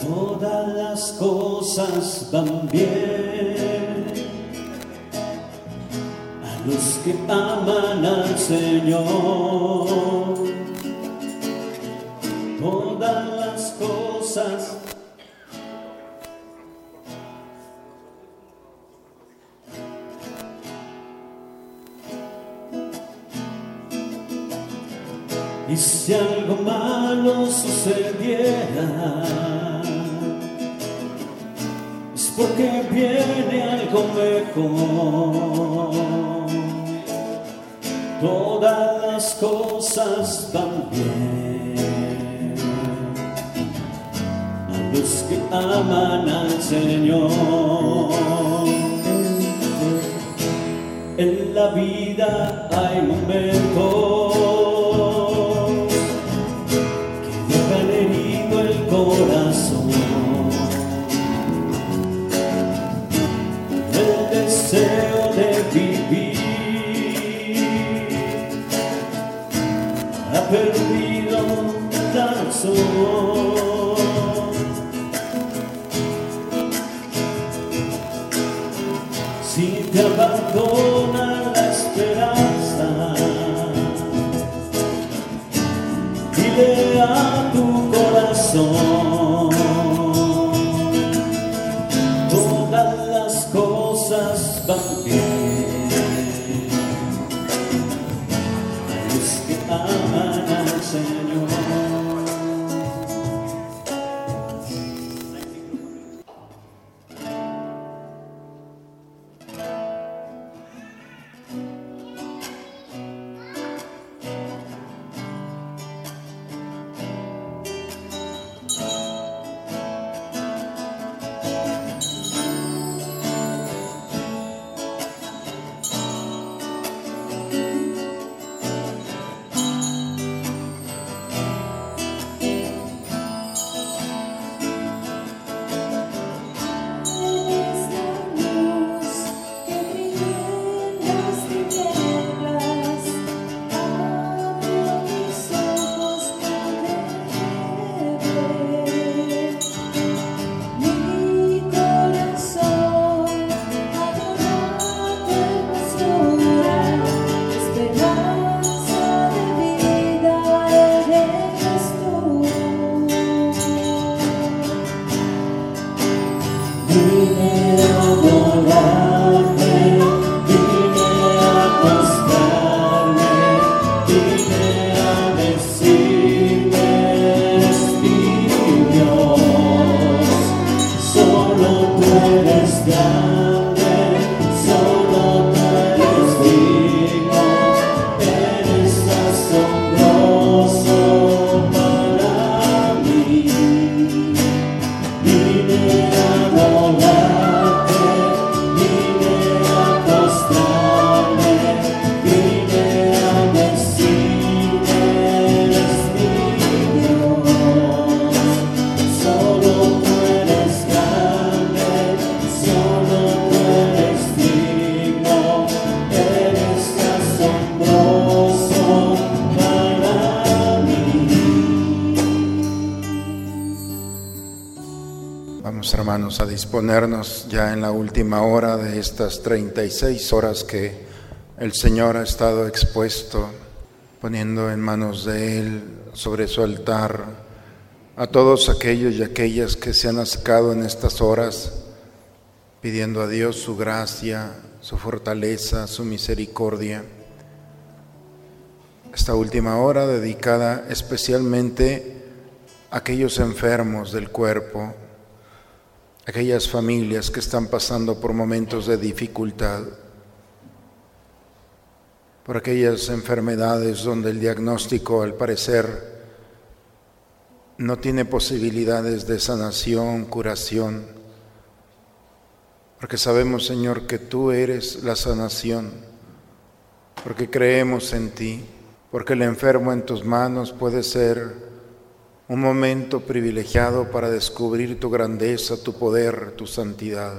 Todas las cosas van bien a los que aman al Señor. Si algo malo sucediera, es porque viene algo mejor. Todas las cosas van bien a los que aman al Señor. En la vida hay momentos ponernos ya en la última hora de estas 36 horas que el Señor ha estado expuesto, poniendo en manos de Él sobre su altar a todos aquellos y aquellas que se han acercado en estas horas, pidiendo a Dios su gracia, su fortaleza, su misericordia. Esta última hora dedicada especialmente a aquellos enfermos del cuerpo, aquellas familias que están pasando por momentos de dificultad, por aquellas enfermedades donde el diagnóstico al parecer no tiene posibilidades de sanación, curación, porque sabemos Señor que tú eres la sanación, porque creemos en ti, porque el enfermo en tus manos puede ser un momento privilegiado para descubrir tu grandeza, tu poder, tu santidad.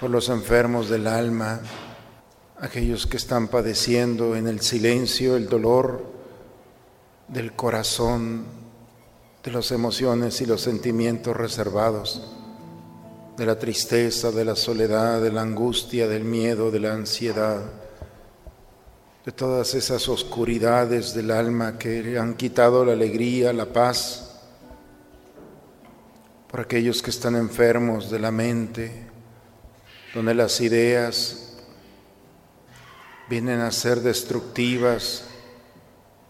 Por los enfermos del alma, aquellos que están padeciendo en el silencio el dolor del corazón, de las emociones y los sentimientos reservados, de la tristeza, de la soledad, de la angustia, del miedo, de la ansiedad, de todas esas oscuridades del alma que han quitado la alegría, la paz, por aquellos que están enfermos de la mente, donde las ideas vienen a ser destructivas,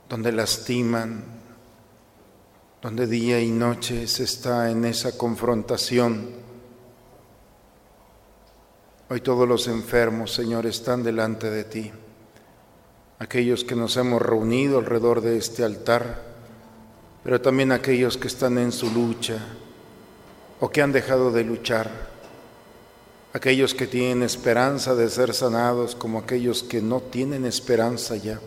donde lastiman, donde día y noche se está en esa confrontación. Hoy todos los enfermos, Señor, están delante de ti. Aquellos que nos hemos reunido alrededor de este altar, pero también aquellos que están en su lucha o que han dejado de luchar aquellos que tienen esperanza de ser sanados como aquellos que no tienen esperanza ya,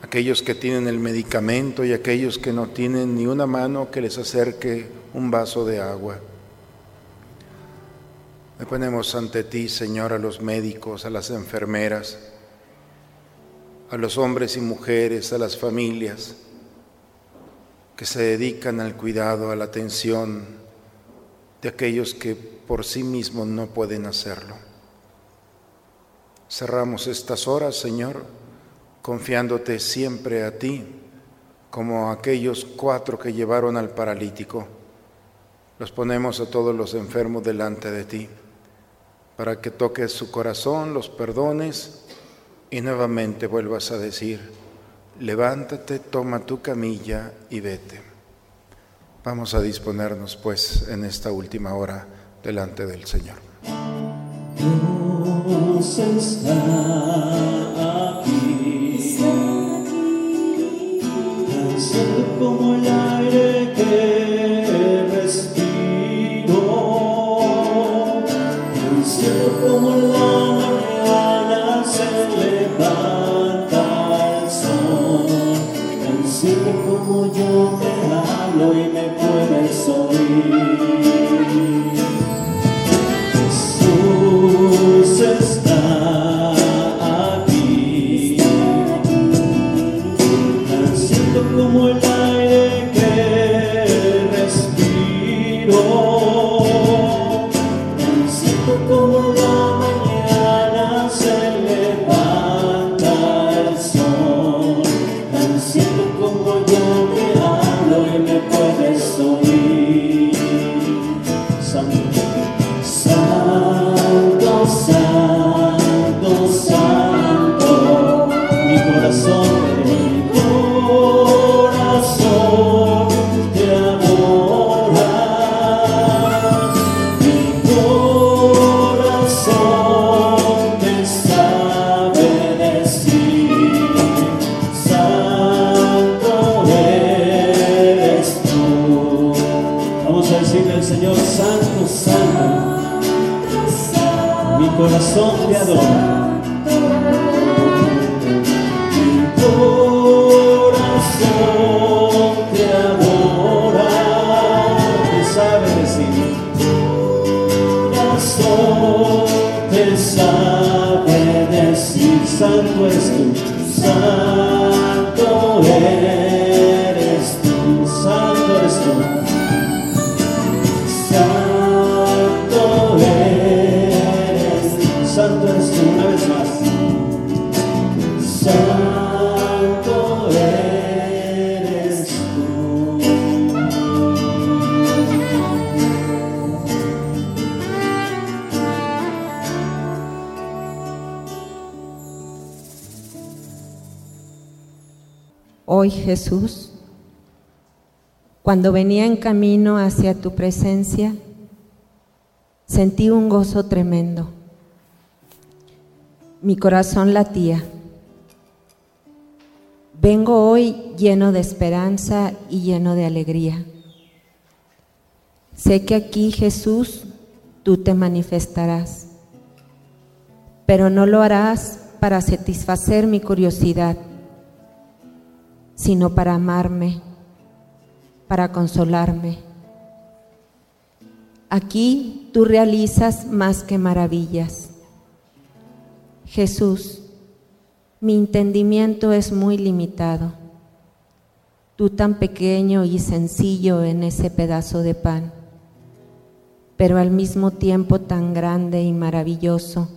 aquellos que tienen el medicamento y aquellos que no tienen ni una mano que les acerque un vaso de agua. Le ponemos ante ti, Señor, a los médicos, a las enfermeras, a los hombres y mujeres, a las familias que se dedican al cuidado, a la atención de aquellos que por sí mismos no pueden hacerlo. Cerramos estas horas, Señor, confiándote siempre a ti, como aquellos cuatro que llevaron al paralítico. Los ponemos a todos los enfermos delante de ti, para que toques su corazón, los perdones y nuevamente vuelvas a decir, levántate, toma tu camilla y vete. Vamos a disponernos pues en esta última hora delante del Señor. Dios está Jesús, cuando venía en camino hacia tu presencia, sentí un gozo tremendo. Mi corazón latía. Vengo hoy lleno de esperanza y lleno de alegría. Sé que aquí Jesús tú te manifestarás, pero no lo harás para satisfacer mi curiosidad sino para amarme, para consolarme. Aquí tú realizas más que maravillas. Jesús, mi entendimiento es muy limitado. tú tan pequeño y sencillo en ese pedazo de pan, pero al mismo tiempo tan grande y maravilloso.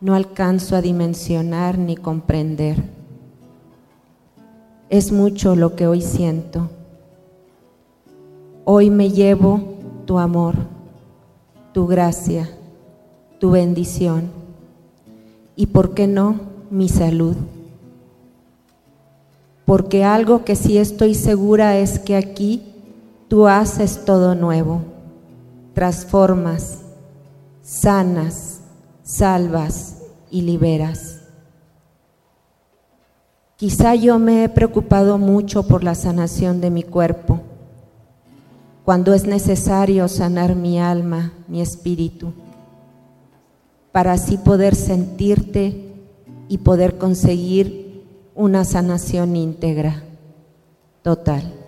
No alcanzo a dimensionar ni comprender. Es mucho lo que hoy siento. Hoy me llevo tu amor, tu gracia, tu bendición y, ¿por qué no?, mi salud porque algo que sí estoy segura es que aquí tú haces todo nuevo, transformas, sanas, salvas y liberas. Quizá yo me he preocupado mucho por la sanación de mi cuerpo, cuando es necesario sanar mi alma, mi espíritu, para así poder sentirte y poder conseguir una sanación íntegra, total.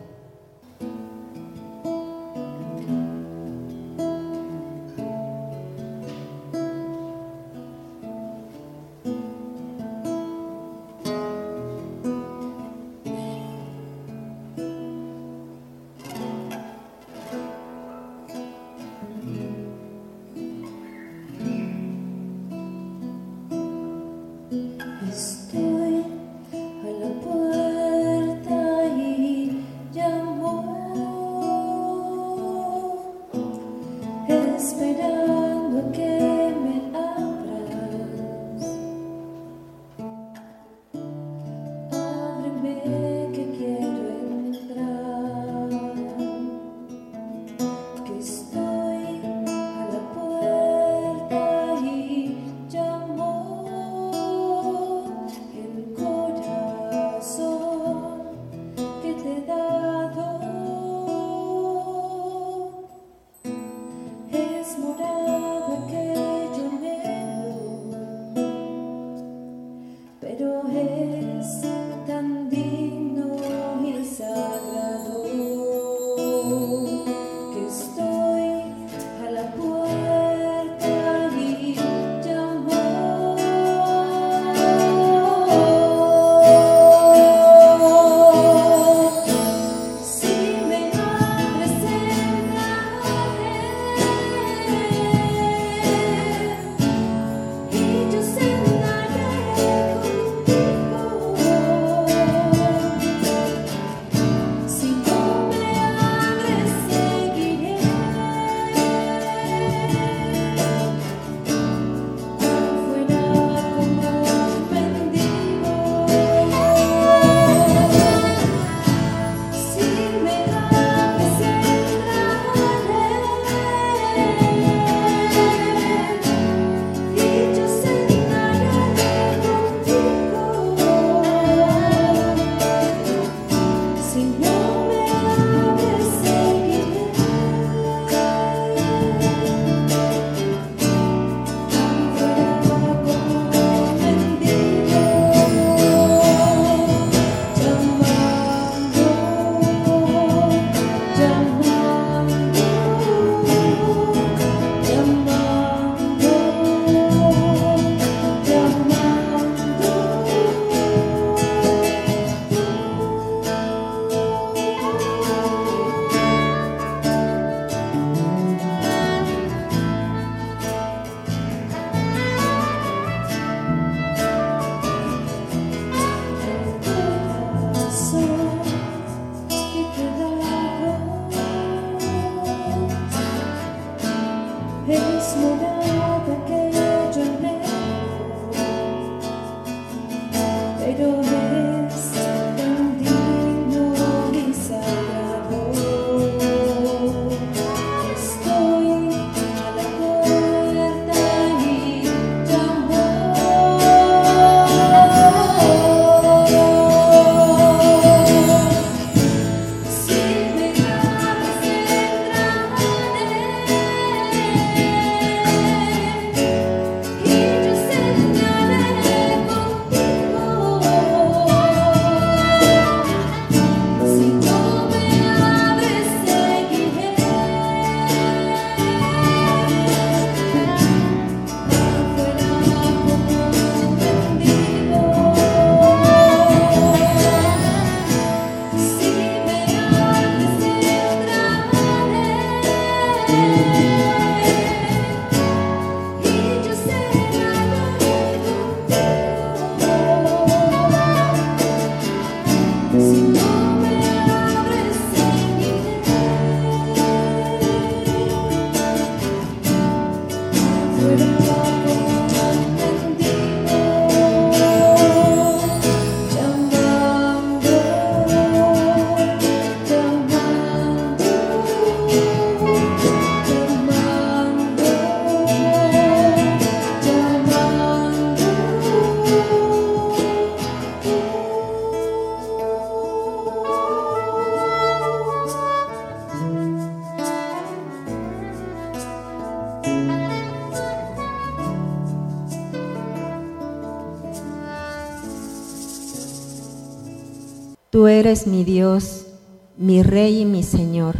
Mi Rey y mi Señor,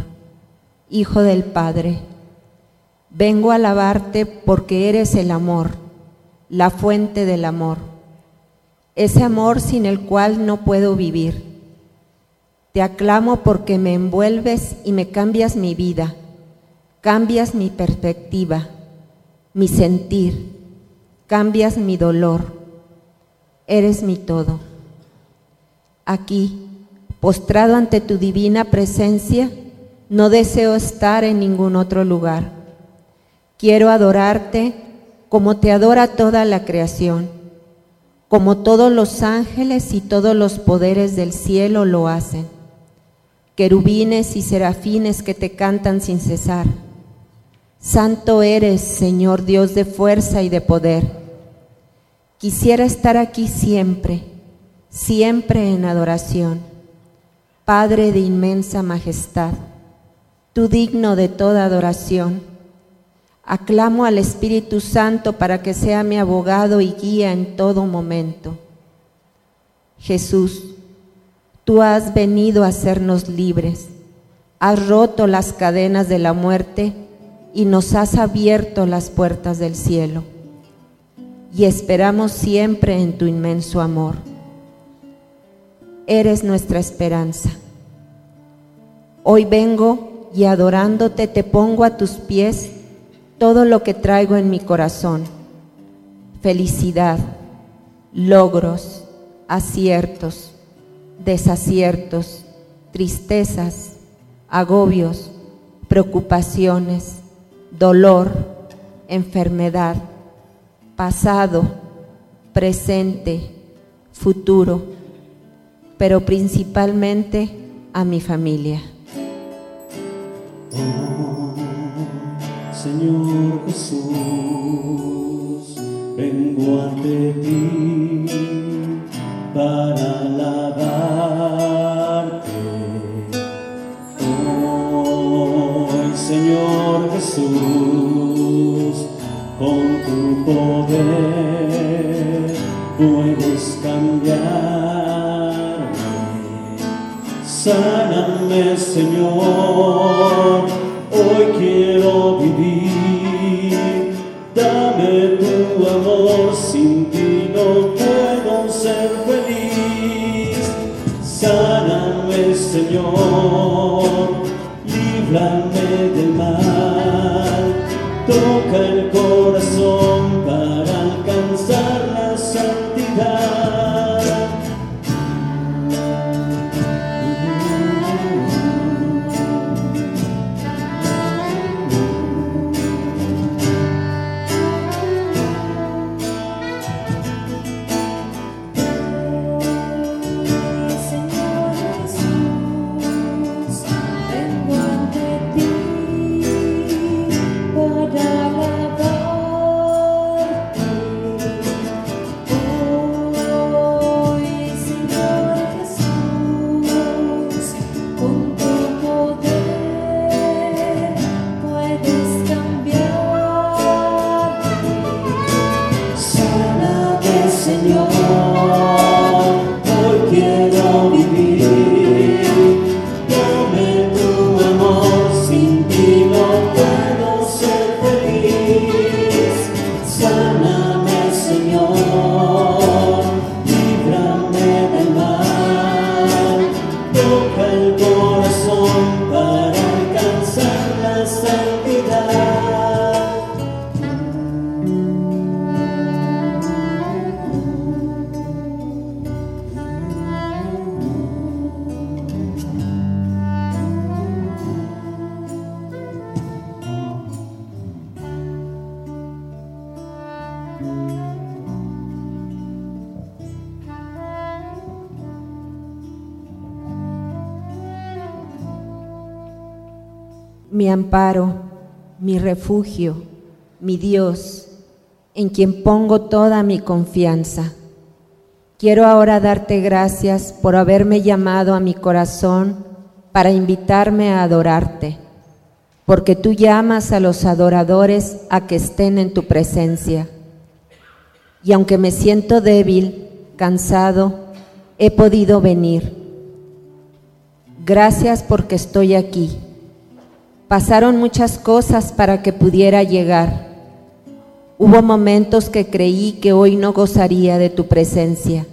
Hijo del Padre. Vengo a alabarte porque eres el amor, la fuente del amor, ese amor sin el cual no puedo vivir. Te aclamo porque me envuelves y me cambias mi vida, cambias mi perspectiva, mi sentir, cambias mi dolor. Eres mi todo. Aquí, postrado ante tu divina presencia, no deseo estar en ningún otro lugar. Quiero adorarte como te adora toda la creación, como todos los ángeles y todos los poderes del cielo lo hacen. Querubines y serafines que te cantan sin cesar. Santo eres, Señor Dios de fuerza y de poder. Quisiera estar aquí siempre siempre en adoración. Padre de inmensa majestad, tú digno de toda adoración. Aclamo al Espíritu Santo para que sea mi abogado y guía en todo momento. Jesús, tú has venido a hacernos libres, has roto las cadenas de la muerte y nos has abierto las puertas del cielo. Y esperamos siempre en tu inmenso amor eres nuestra esperanza. Hoy vengo y adorándote te pongo a tus pies todo lo que traigo en mi corazón. Felicidad, logros, aciertos, desaciertos, tristezas, agobios, preocupaciones, dolor, enfermedad, pasado, presente, futuro pero principalmente a mi familia. Oh, Señor Jesús, vengo ante ti para alabarte. Hoy, Señor Jesús, con tu poder puedes cambiar Sáname, Señor, hoy quiero vivir. Amparo, mi refugio, mi Dios, en quien pongo toda mi confianza. Quiero ahora darte gracias por haberme llamado a mi corazón para invitarme a adorarte, porque tú llamas a los adoradores a que estén en tu presencia. Y aunque me siento débil, cansado, he podido venir Gracias porque estoy aquí. Pasaron muchas cosas para que pudiera llegar. Hubo momentos que creí que hoy no gozaría de tu presencia.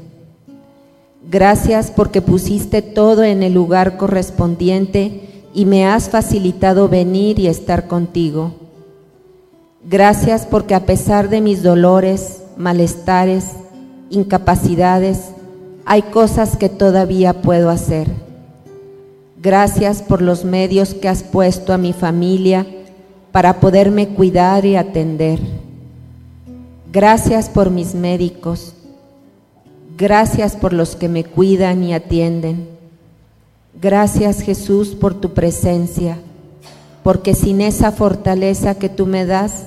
Gracias porque pusiste todo en el lugar correspondiente y me has facilitado venir y estar contigo. Gracias porque a pesar de mis dolores, malestares, incapacidades, hay cosas que todavía puedo hacer. Gracias por los medios que has puesto a mi familia para poderme cuidar y atender. Gracias por mis médicos. Gracias por los que me cuidan y atienden. Gracias Jesús por tu presencia, porque sin esa fortaleza que tú me das,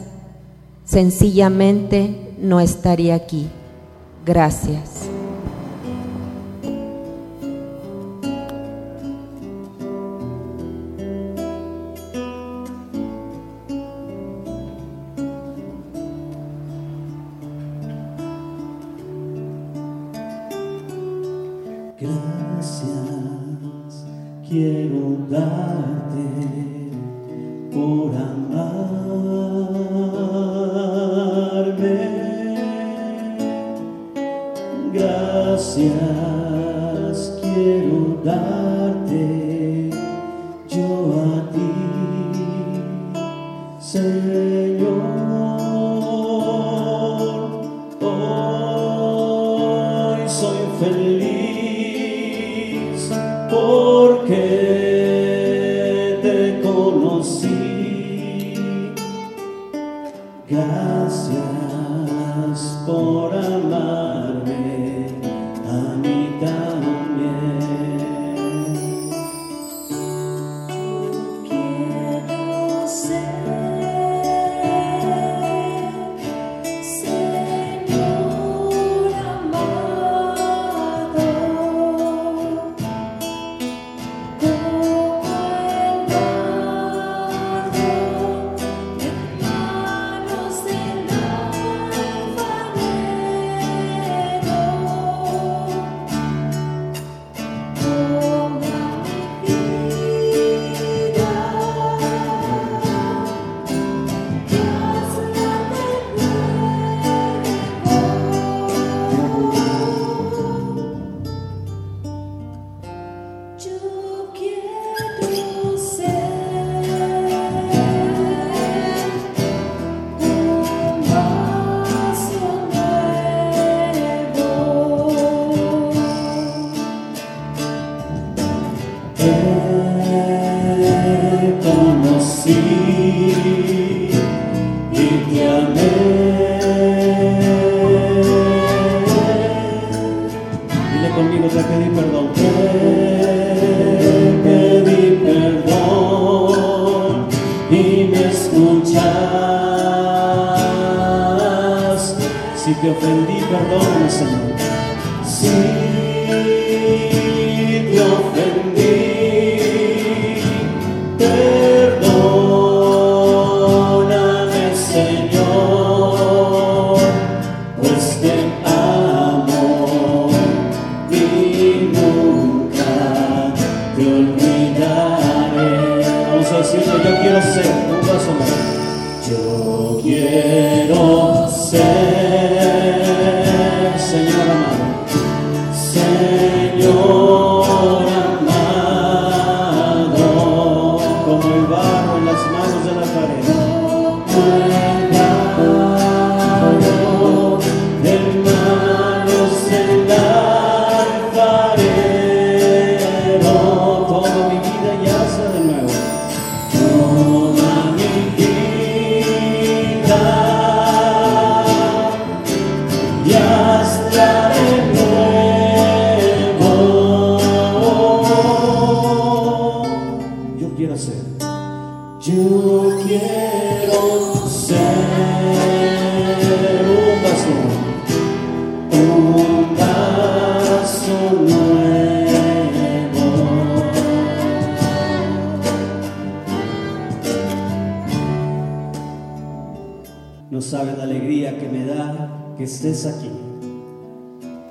sencillamente no estaría aquí. Gracias.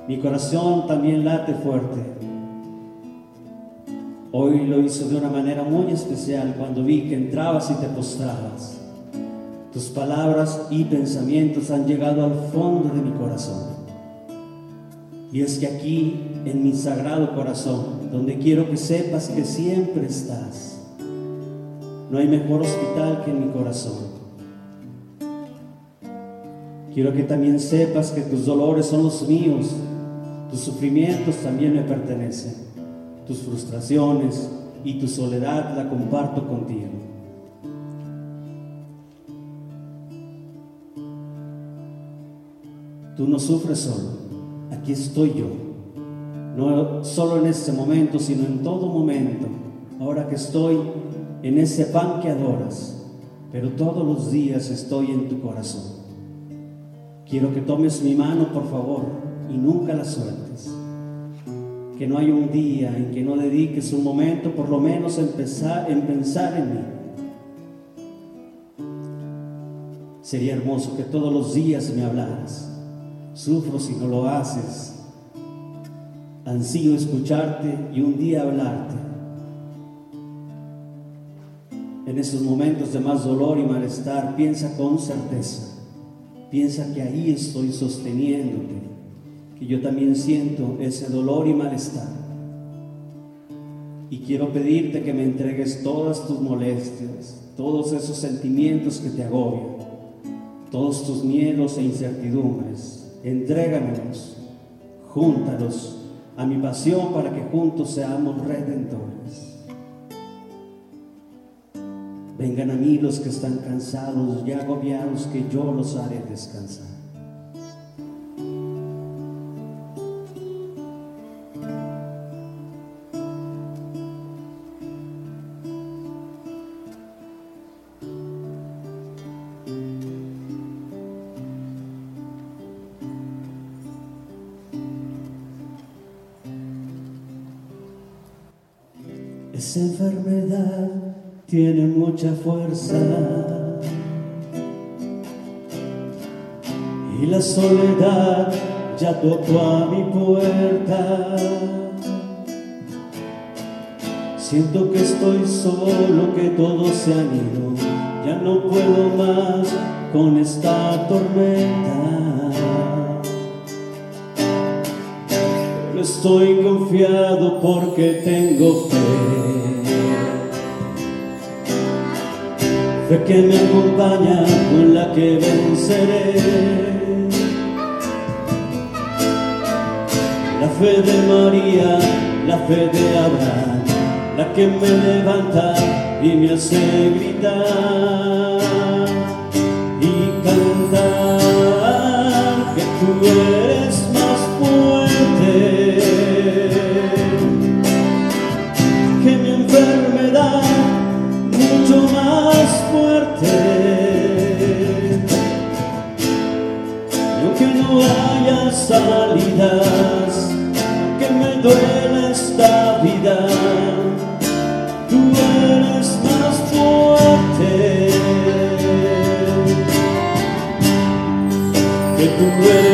Mi corazón también late fuerte. Hoy lo hizo de una manera muy especial cuando vi que entrabas y te postrabas. Tus palabras y pensamientos han llegado al fondo de mi corazón. Y es que aquí, en mi sagrado corazón, donde quiero que sepas que siempre estás, no hay mejor hospital que en mi corazón. Quiero que también sepas que tus dolores son los míos, tus sufrimientos también me pertenecen, tus frustraciones y tu soledad la comparto contigo. Tú no sufres solo, aquí estoy yo, no solo en este momento, sino en todo momento, ahora que estoy en ese pan que adoras, pero todos los días estoy en tu corazón. Quiero que tomes mi mano, por favor, y nunca la sueltes. Que no haya un día en que no dediques un momento, por lo menos, en pensar, en pensar en mí. Sería hermoso que todos los días me hablaras. Sufro si no lo haces. Ansío escucharte y un día hablarte. En esos momentos de más dolor y malestar, piensa con certeza Piensa que ahí estoy sosteniéndote, que yo también siento ese dolor y malestar. Y quiero pedirte que me entregues todas tus molestias, todos esos sentimientos que te agobian, todos tus miedos e incertidumbres. Entrégamelos, júntalos a mi pasión para que juntos seamos redentores. Vengan a mí los que están cansados y agobiados, que yo los haré descansar. Fuerza. Y la soledad ya tocó a mi puerta. Siento que estoy solo, que todos se han ido. Ya no puedo más con esta tormenta. Pero estoy confiado porque tengo fe. Fe que me acompaña, con la que venceré. La fe de María, la fe de Abraham, la que me levanta y me hace gritar salidas, que me duele esta vida, tú eres más fuerte. Que tú eres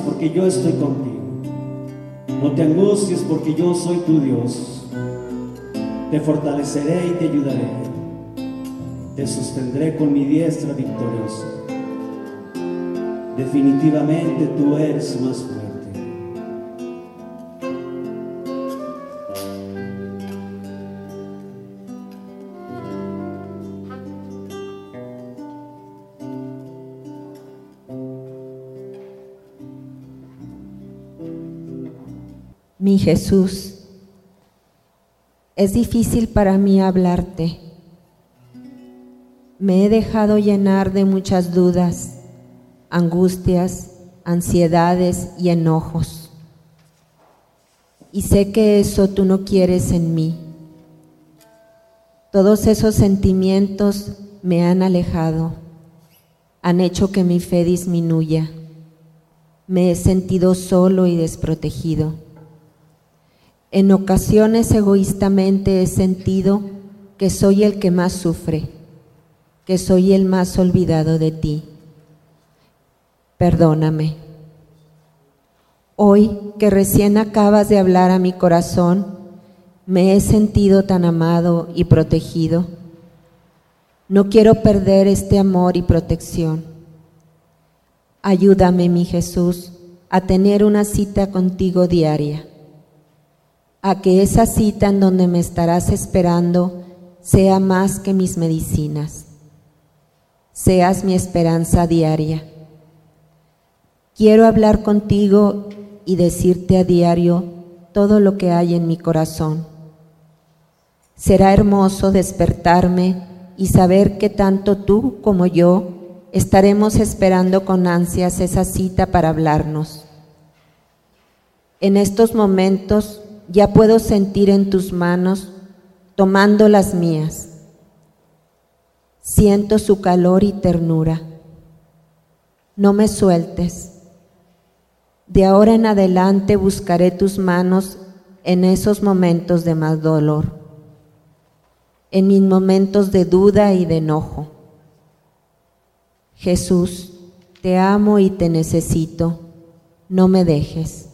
porque yo estoy contigo. No te angusties porque yo soy tu Dios. Te fortaleceré y te ayudaré. Te sostendré con mi diestra victoriosa. Definitivamente tú eres más fuerte. Mi Jesús, es difícil para mí hablarte. Me he dejado llenar de muchas dudas, angustias, ansiedades y enojos. Y sé que eso tú no quieres en mí. Todos esos sentimientos me han alejado, han hecho que mi fe disminuya. Me he sentido solo y desprotegido. En ocasiones egoístamente he sentido que soy el que más sufre, que soy el más olvidado de ti. Perdóname. Hoy que recién acabas de hablar a mi corazón, me he sentido tan amado y protegido. No quiero perder este amor y protección. Ayúdame, mi Jesús, a tener una cita contigo diaria a que esa cita en donde me estarás esperando sea más que mis medicinas. Seas mi esperanza diaria. Quiero hablar contigo y decirte a diario todo lo que hay en mi corazón. Será hermoso despertarme y saber que tanto tú como yo estaremos esperando con ansias esa cita para hablarnos. En estos momentos ya puedo sentir en tus manos tomando las mías. Siento su calor y ternura. No me sueltes. De ahora en adelante buscaré tus manos en esos momentos de más dolor, en mis momentos de duda y de enojo. Jesús, te amo y te necesito. No me dejes.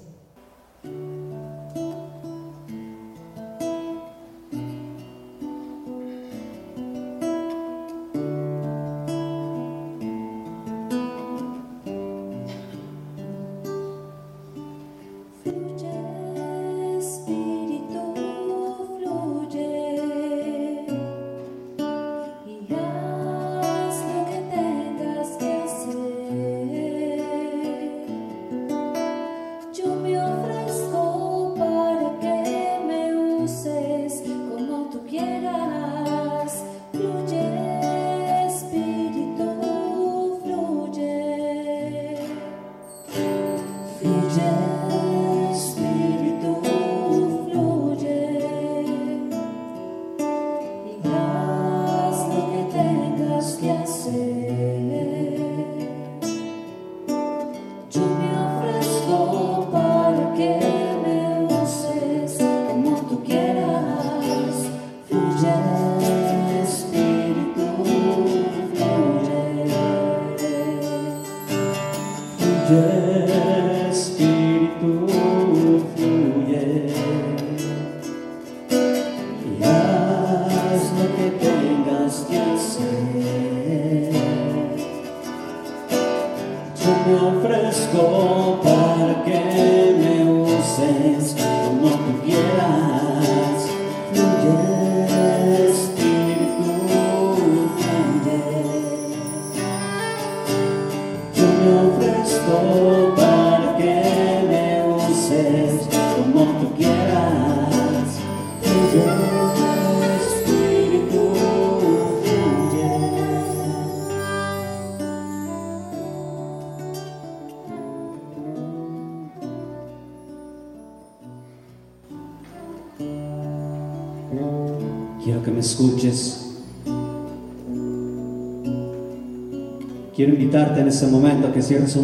En este momento que cierres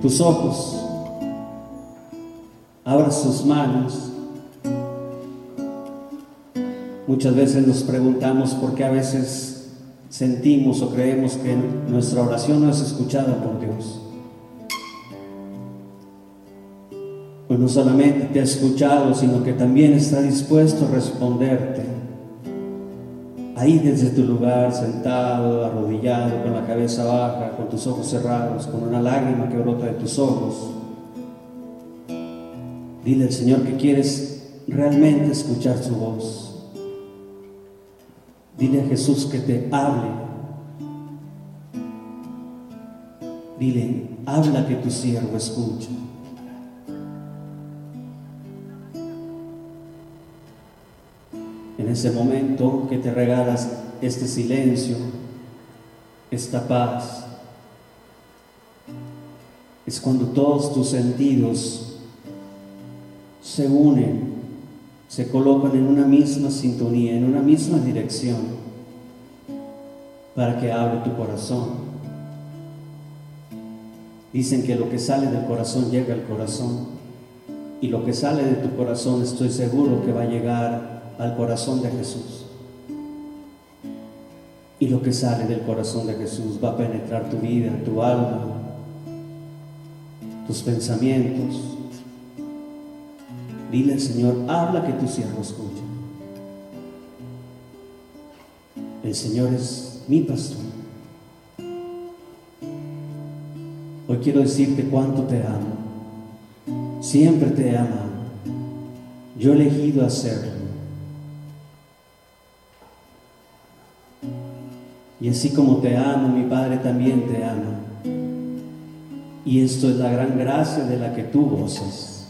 tus ojos, abras tus manos. Muchas veces nos preguntamos por qué a veces sentimos o creemos que nuestra oración no es escuchada por Dios. Pues no solamente te ha escuchado, sino que también está dispuesto a responderte ahí desde tu lugar, sentado, arrodillado, con la cabeza baja, con tus ojos cerrados, con una lágrima que brota de tus ojos. Dile al Señor que quieres realmente escuchar su voz. Dile a Jesús que te hable. Dile, habla que tu siervo escucha. Ese momento que te regalas este silencio, esta paz, es cuando todos tus sentidos se unen, se colocan en una misma sintonía, en una misma dirección, para que hable tu corazón. Dicen que lo que sale del corazón llega al corazón y lo que sale de tu corazón estoy seguro que va a llegar al corazón de Jesús. Y lo que sale del corazón de Jesús va a penetrar tu vida, tu alma, tus pensamientos. Dile al Señor, habla que tu siervo escuche. El Señor es mi pastor. Hoy quiero decirte cuánto te amo. Siempre te he amado. Yo he elegido hacerlo. Y así como te amo, mi Padre también te ama. Y esto es la gran gracia de la que tú gozas.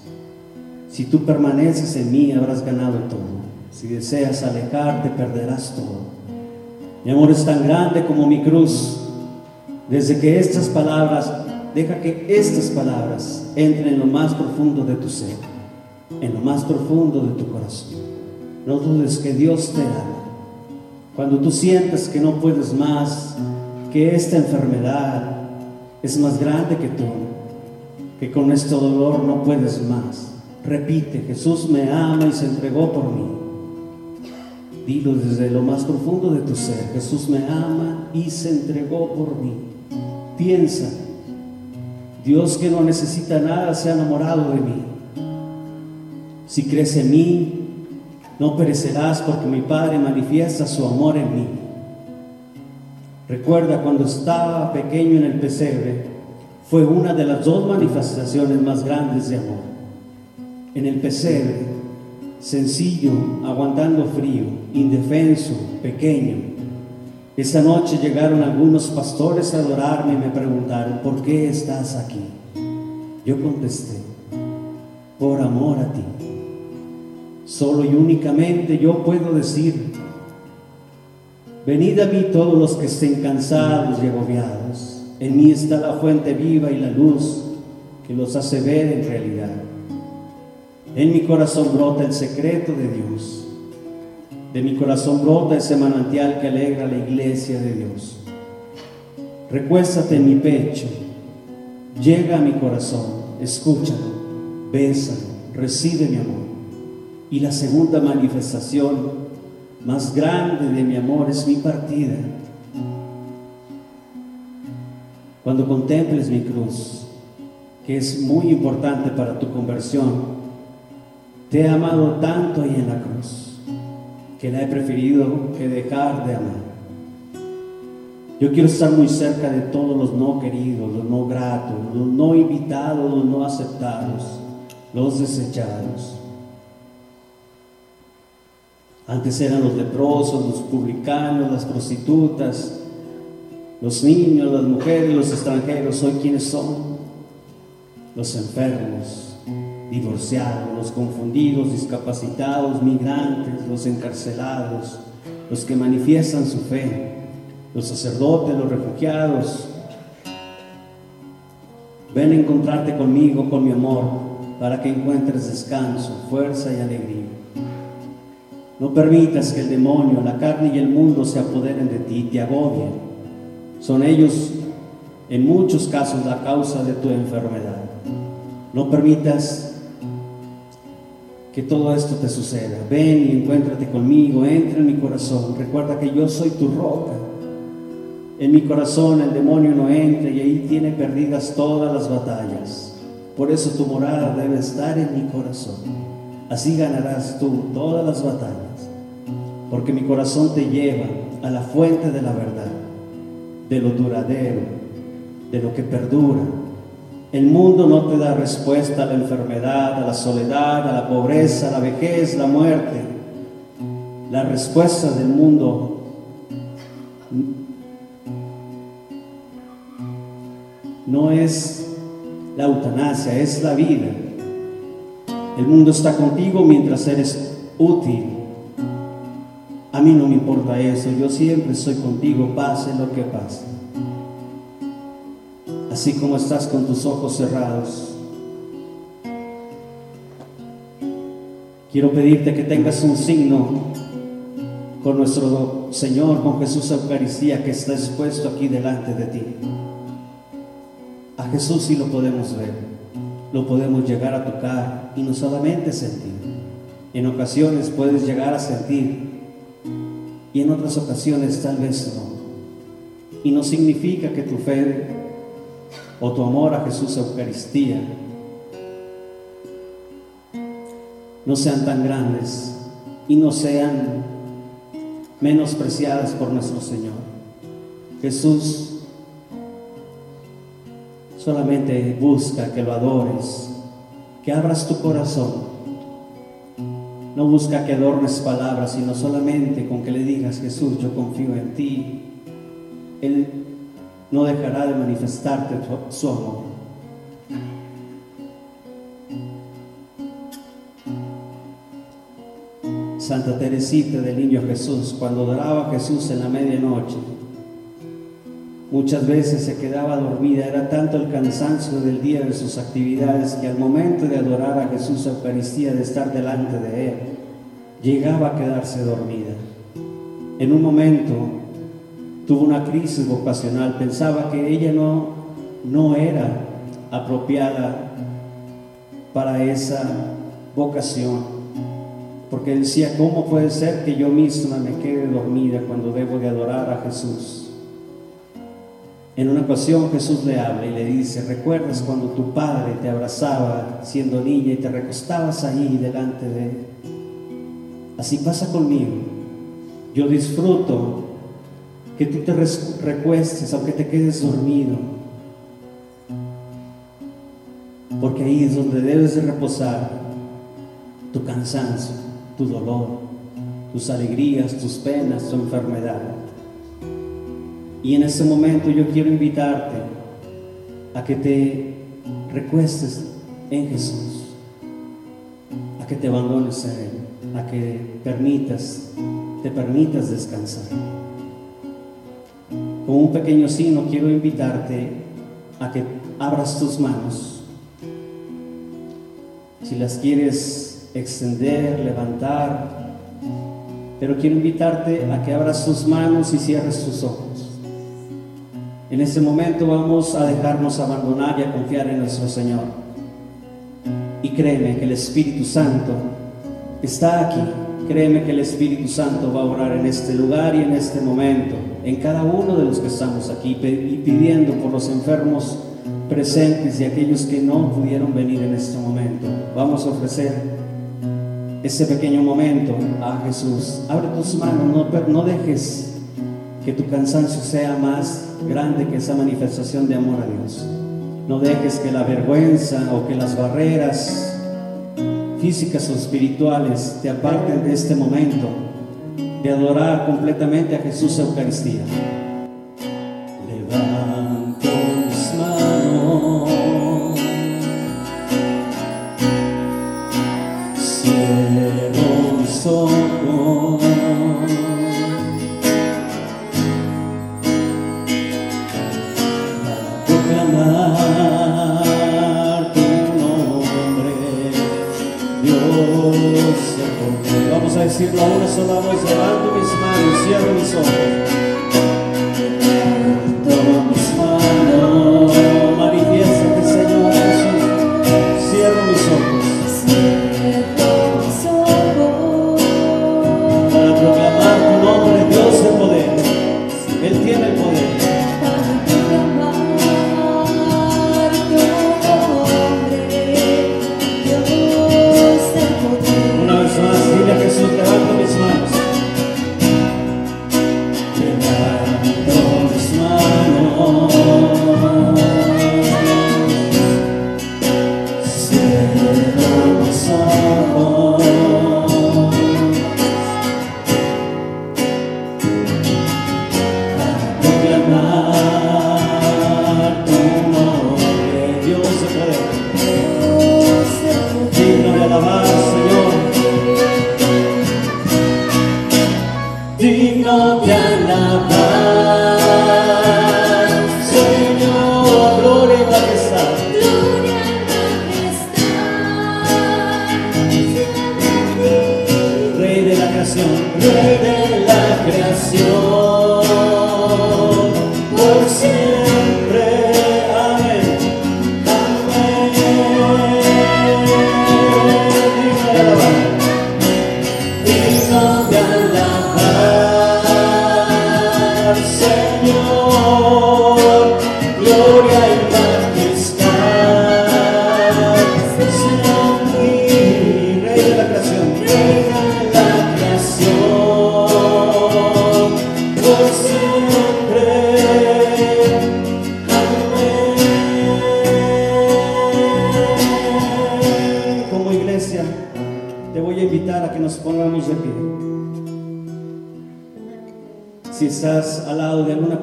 Si tú permaneces en mí, habrás ganado todo. Si deseas alejarte, perderás todo. Mi amor es tan grande como mi cruz. Desde que estas palabras, deja que estas palabras entren en lo más profundo de tu ser, en lo más profundo de tu corazón. No dudes que Dios te ama cuando tú sientes que no puedes más, que esta enfermedad es más grande que tú, que con este dolor no puedes más. Repite, Jesús me ama y se entregó por mí. Dilo desde lo más profundo de tu ser, Jesús me ama y se entregó por mí. Piensa, Dios que no necesita nada se ha enamorado de mí. Si crees en mí, no perecerás porque mi Padre manifiesta su amor en mí. Recuerda cuando estaba pequeño en el pesebre, fue una de las dos manifestaciones más grandes de amor. En el pesebre, sencillo, aguantando frío, indefenso, pequeño. Esa noche llegaron algunos pastores a adorarme y me preguntaron, ¿por qué estás aquí? Yo contesté, por amor a ti. Solo y únicamente yo puedo decir, venid a mí todos los que estén cansados y agobiados. En mí está la fuente viva y la luz que los hace ver en realidad. En mi corazón brota el secreto de Dios. De mi corazón brota ese manantial que alegra la iglesia de Dios. Recuéstate en mi pecho, llega a mi corazón, escúchalo, bésalo, recibe mi amor. Y la segunda manifestación más grande de mi amor es mi partida. Cuando contemples mi cruz, que es muy importante para tu conversión, te he amado tanto ahí en la cruz, que la he preferido que dejar de amar. Yo quiero estar muy cerca de todos los no queridos, los no gratos, los no invitados, los no aceptados, los desechados. Antes eran los leprosos, los publicanos, las prostitutas, los niños, las mujeres, los extranjeros. Hoy quiénes son? Los enfermos, divorciados, los confundidos, discapacitados, migrantes, los encarcelados, los que manifiestan su fe, los sacerdotes, los refugiados. Ven a encontrarte conmigo, con mi amor, para que encuentres descanso, fuerza y alegría. No permitas que el demonio, la carne y el mundo se apoderen de ti te agobien. Son ellos en muchos casos la causa de tu enfermedad. No permitas que todo esto te suceda. Ven y encuéntrate conmigo, entra en mi corazón. Recuerda que yo soy tu roca. En mi corazón el demonio no entra y ahí tiene perdidas todas las batallas. Por eso tu morada debe estar en mi corazón. Así ganarás tú todas las batallas. Porque mi corazón te lleva a la fuente de la verdad, de lo duradero, de lo que perdura. El mundo no te da respuesta a la enfermedad, a la soledad, a la pobreza, a la vejez, la muerte. La respuesta del mundo no es la eutanasia, es la vida. El mundo está contigo mientras eres útil. A mí no me importa eso, yo siempre estoy contigo, pase lo que pase. Así como estás con tus ojos cerrados. Quiero pedirte que tengas un signo con nuestro Señor, con Jesús Eucaristía que está expuesto aquí delante de ti. A Jesús sí lo podemos ver, lo podemos llegar a tocar y no solamente sentir. En ocasiones puedes llegar a sentir y en otras ocasiones tal vez no. Y no significa que tu fe o tu amor a Jesús Eucaristía no sean tan grandes y no sean menospreciadas por nuestro Señor. Jesús Solamente busca que lo adores, que abras tu corazón. No busca que adornes palabras, sino solamente con que le digas, Jesús, yo confío en ti. Él no dejará de manifestarte su amor. Santa Teresita del Niño Jesús, cuando adoraba a Jesús en la medianoche, Muchas veces se quedaba dormida, era tanto el cansancio del día de sus actividades que al momento de adorar a Jesús Eucaristía, de estar delante de Él, llegaba a quedarse dormida. En un momento tuvo una crisis vocacional, pensaba que ella no, no era apropiada para esa vocación, porque decía, ¿cómo puede ser que yo misma me quede dormida cuando debo de adorar a Jesús? En una ocasión Jesús le habla y le dice, ¿recuerdas cuando tu padre te abrazaba siendo niña y te recostabas ahí delante de él? Así pasa conmigo. Yo disfruto que tú te recuestes aunque te quedes dormido. Porque ahí es donde debes de reposar tu cansancio, tu dolor, tus alegrías, tus penas, tu enfermedad. Y en este momento yo quiero invitarte a que te recuestes en Jesús, a que te abandones a Él, a que permitas, te permitas descansar. Con un pequeño signo quiero invitarte a que abras tus manos. Si las quieres extender, levantar, pero quiero invitarte a que abras tus manos y cierres tus ojos. En este momento vamos a dejarnos abandonar y a confiar en nuestro Señor. Y créeme que el Espíritu Santo está aquí. Créeme que el Espíritu Santo va a orar en este lugar y en este momento, en cada uno de los que estamos aquí, y pidiendo por los enfermos presentes y aquellos que no pudieron venir en este momento. Vamos a ofrecer ese pequeño momento a Jesús. Abre tus manos, no, no dejes que tu cansancio sea más grande que esa manifestación de amor a Dios. No dejes que la vergüenza o que las barreras físicas o espirituales te aparten de este momento de adorar completamente a Jesús Eucaristía. canción viene la creación.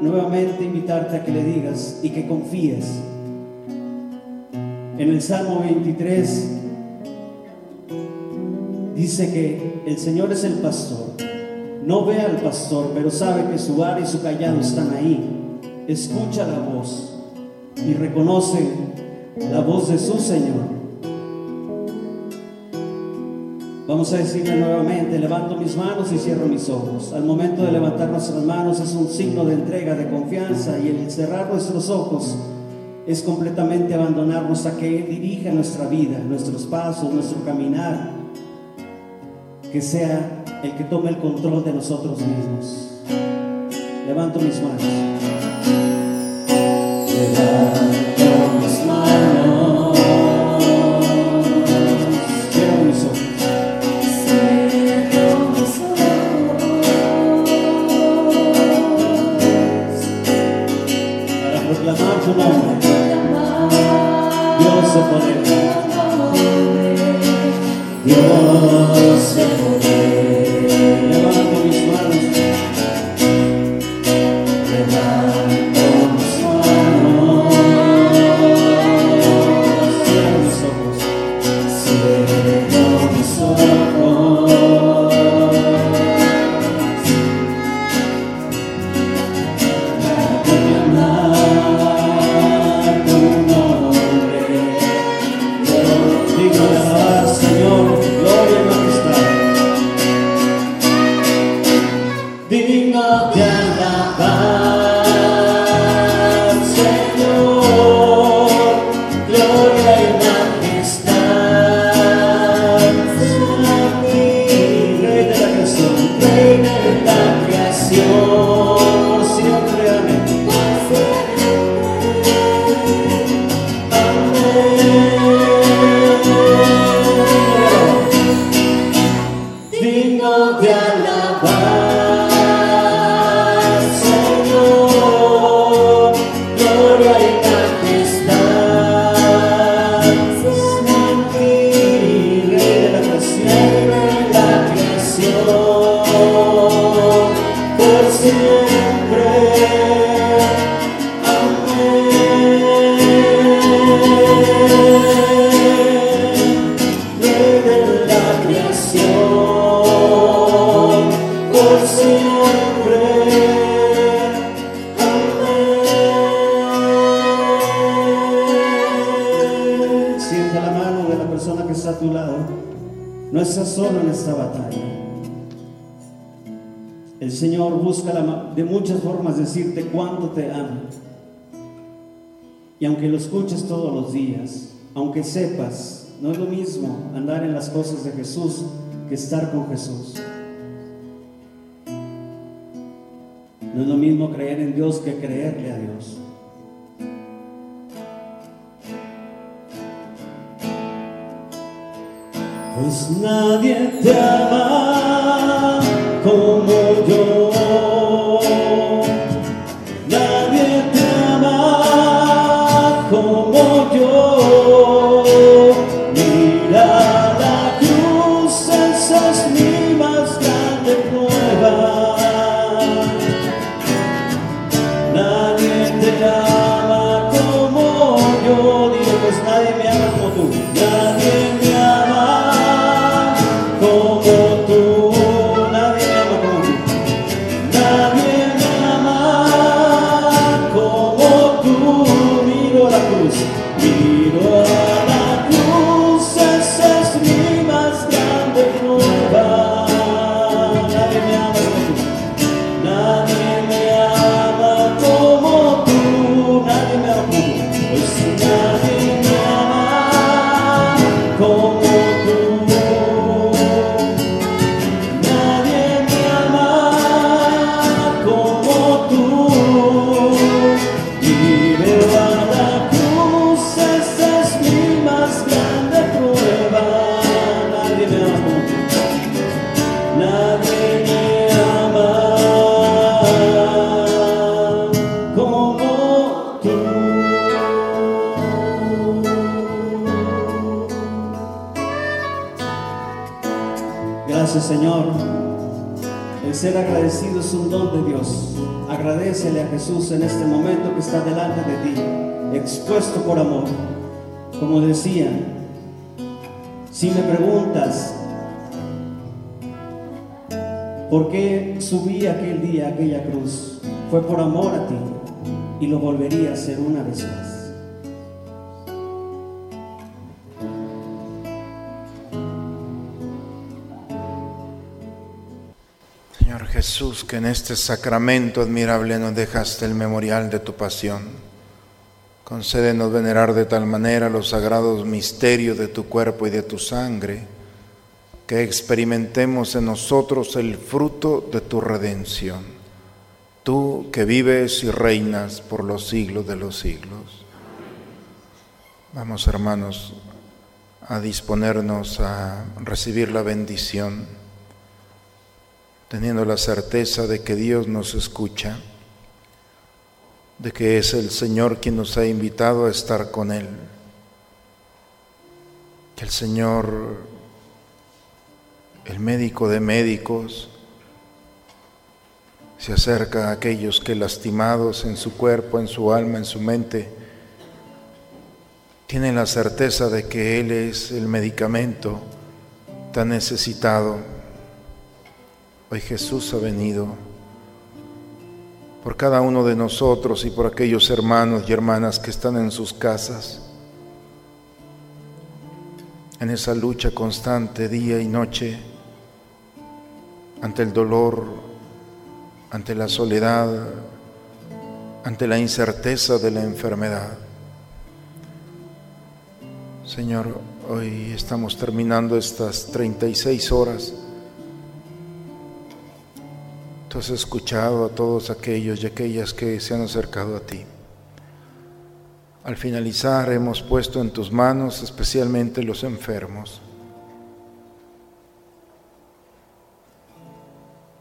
nuevamente invitarte a que le digas y que confíes. En el Salmo 23 dice que el Señor es el pastor. No ve al pastor, pero sabe que su vara y su callado están ahí escucha la voz y reconoce la voz de su Señor. Vamos a decirle nuevamente, levanto mis manos y cierro mis ojos. Al momento de levantar nuestras manos es un signo de entrega, de confianza y el cerrar nuestros ojos es completamente abandonarnos a que Él dirija nuestra vida, nuestros pasos, nuestro caminar, que sea el que tome el control de nosotros mismos. Levanto mis manos. El Señor busca de muchas formas decirte cuánto te ama. Y aunque lo escuches todos los días, aunque sepas, no es lo mismo andar en las cosas de Jesús que estar con Jesús. No es lo mismo creer en Dios que creerle a Dios. Pues nadie te ama como yo. Jesús en este momento que está delante de ti, expuesto por amor. Como decía, si me preguntas, ¿por qué subí aquel día aquella cruz? Fue por amor a ti y lo volvería a hacer una vez más. Jesús, que en este sacramento admirable nos dejaste el memorial de tu pasión. Concédenos venerar de tal manera los sagrados misterios de tu cuerpo y de tu sangre, que experimentemos en nosotros el fruto de tu redención. Tú que vives y reinas por los siglos de los siglos. Vamos, hermanos, a disponernos a recibir la bendición teniendo la certeza de que Dios nos escucha, de que es el Señor quien nos ha invitado a estar con Él, que el Señor, el médico de médicos, se acerca a aquellos que lastimados en su cuerpo, en su alma, en su mente, tienen la certeza de que Él es el medicamento tan necesitado Hoy Jesús ha venido por cada uno de nosotros y por aquellos hermanos y hermanas que están en sus casas, en esa lucha constante día y noche ante el dolor, ante la soledad, ante la incerteza de la enfermedad. Señor, hoy estamos terminando estas 36 horas Has escuchado a todos aquellos y aquellas que se han acercado a ti. Al finalizar hemos puesto en tus manos especialmente los enfermos.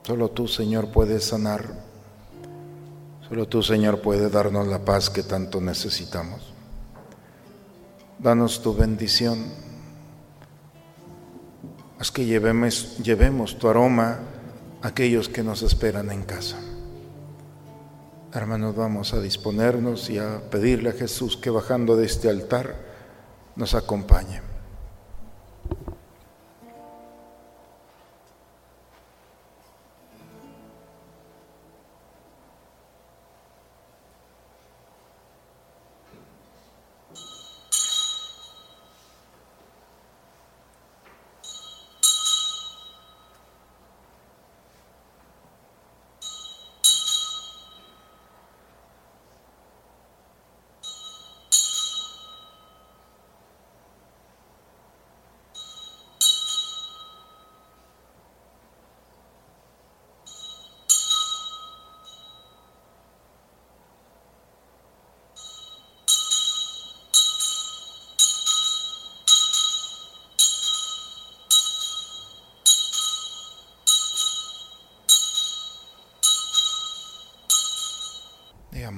Solo tú, Señor, puedes sanar. Solo tú, Señor, puedes darnos la paz que tanto necesitamos. Danos tu bendición. Haz que llevemos tu aroma aquellos que nos esperan en casa. Hermanos, vamos a disponernos y a pedirle a Jesús que bajando de este altar nos acompañe.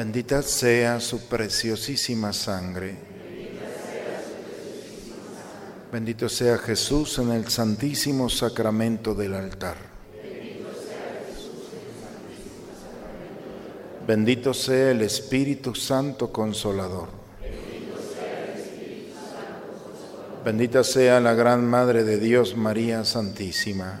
Bendita sea su preciosísima sangre. Bendito sea Jesús en el santísimo sacramento del altar. Bendito sea el Espíritu Santo Consolador. Bendita sea la Gran Madre de Dios, María Santísima.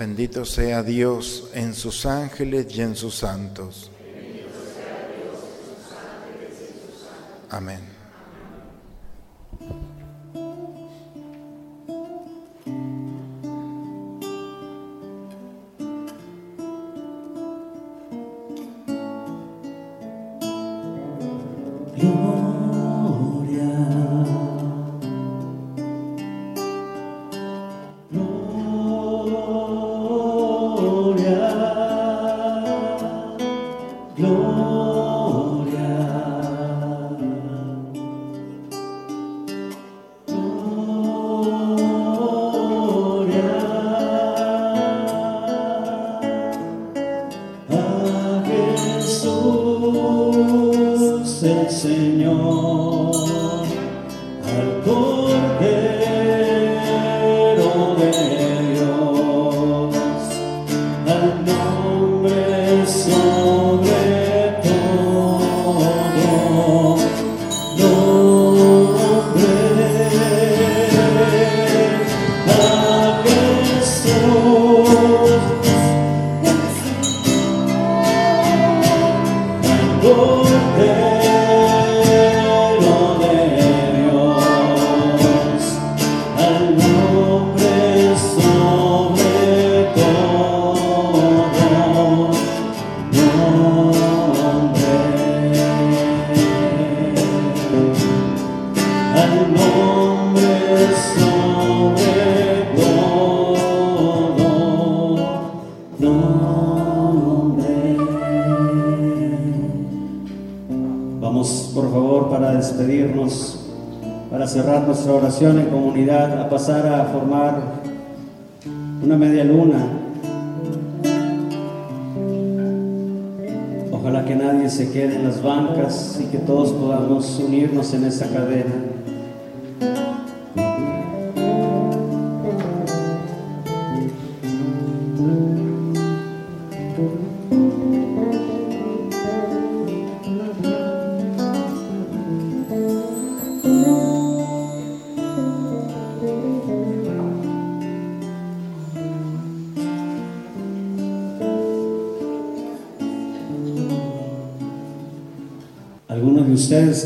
Bendito sea Dios en sus ángeles y en sus santos. Amén. En comunidad a pasar a formar una media luna. Ojalá que nadie se quede en las bancas y que todos podamos unirnos en esta cadena.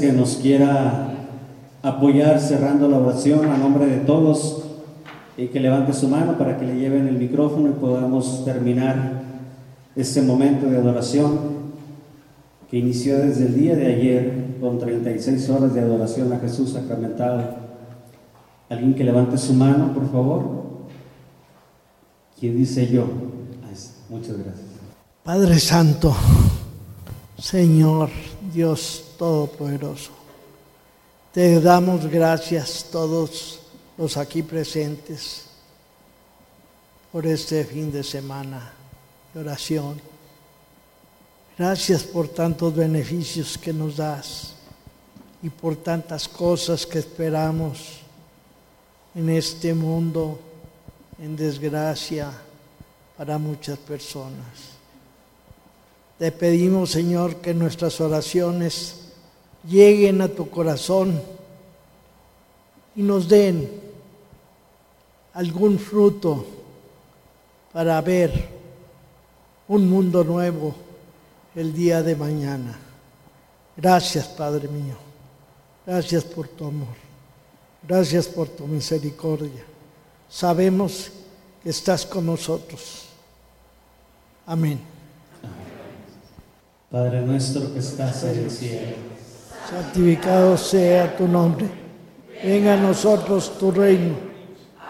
Que nos quiera apoyar cerrando la oración a nombre de todos y que levante su mano para que le lleven el micrófono y podamos terminar este momento de adoración que inició desde el día de ayer con 36 horas de adoración a Jesús sacramentado. Alguien que levante su mano, por favor. ¿Quién dice yo? Muchas gracias. Padre Santo, Señor Dios Todopoderoso. Te damos gracias todos los aquí presentes por este fin de semana de oración. Gracias por tantos beneficios que nos das y por tantas cosas que esperamos en este mundo en desgracia para muchas personas. Te pedimos, Señor, que nuestras oraciones lleguen a tu corazón y nos den algún fruto para ver un mundo nuevo el día de mañana. Gracias, Padre mío. Gracias por tu amor. Gracias por tu misericordia. Sabemos que estás con nosotros. Amén. Padre nuestro que estás en el cielo. Santificado sea tu nombre. Venga a nosotros tu reino.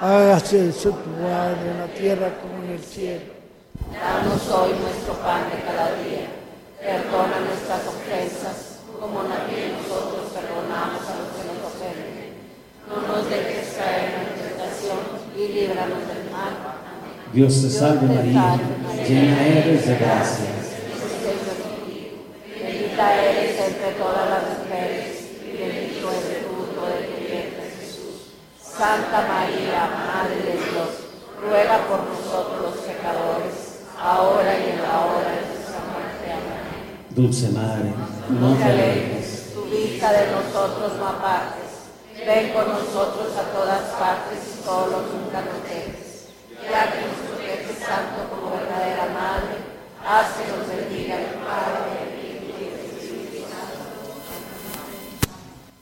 Hágase su voluntad en la tierra como en el cielo. Danos hoy nuestro pan de cada día. Perdona nuestras ofensas, como también nosotros perdonamos a los que nos ofenden. No nos dejes caer en la tentación y líbranos del mal. Amén. Dios te salve María, llena eres de gracia. Bendita eres entre todas las mujeres, y bendito es el fruto de tu vientre Jesús. Santa María, Madre de Dios, ruega por nosotros los pecadores, ahora y en la hora de nuestra muerte. Amén. Dulce Madre, no te alejes. Tu vista de nosotros no apartes. Ven con nosotros a todas partes y solo nunca nos dejes. Ya que nos protege santo como verdadera madre, haz que nos bendiga el Padre,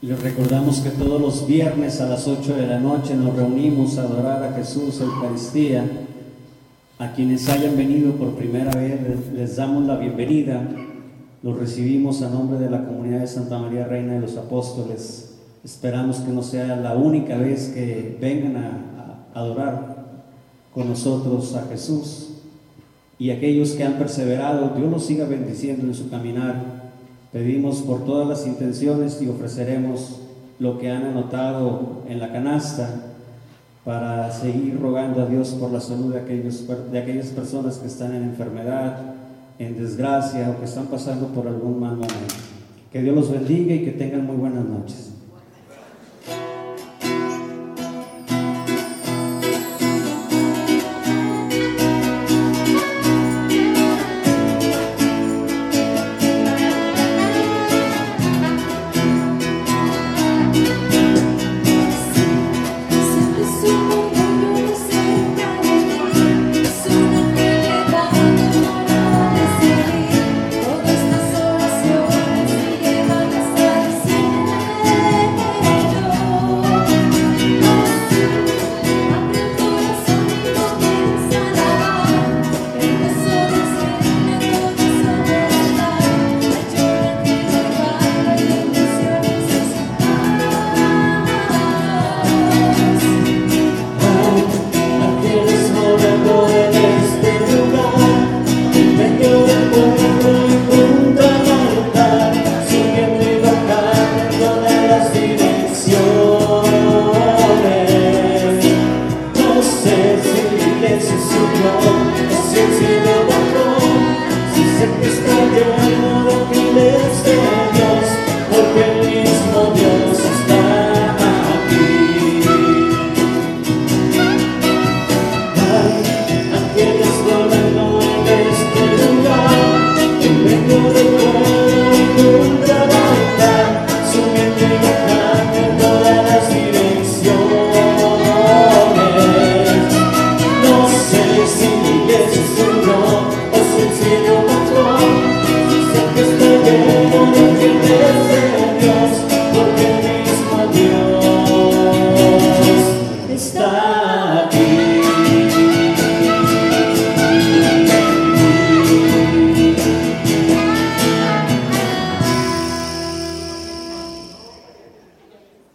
Les recordamos que todos los viernes a las 8 de la noche nos reunimos a adorar a Jesús Eucaristía. A quienes hayan venido por primera vez les- les damos la bienvenida. Los recibimos a nombre de la comunidad de Santa María Reina de los Apóstoles. Esperamos que no sea la única vez que vengan a, a adorar con nosotros a Jesús. Y aquellos que han perseverado, Dios los siga bendiciendo en su caminar. Pedimos por todas las intenciones y ofreceremos lo que han anotado en la canasta para seguir rogando a Dios por la salud de, aquellos, de aquellas personas que están en enfermedad, en desgracia o que están pasando por algún mal momento. Que Dios los bendiga y que tengan muy buenas noches.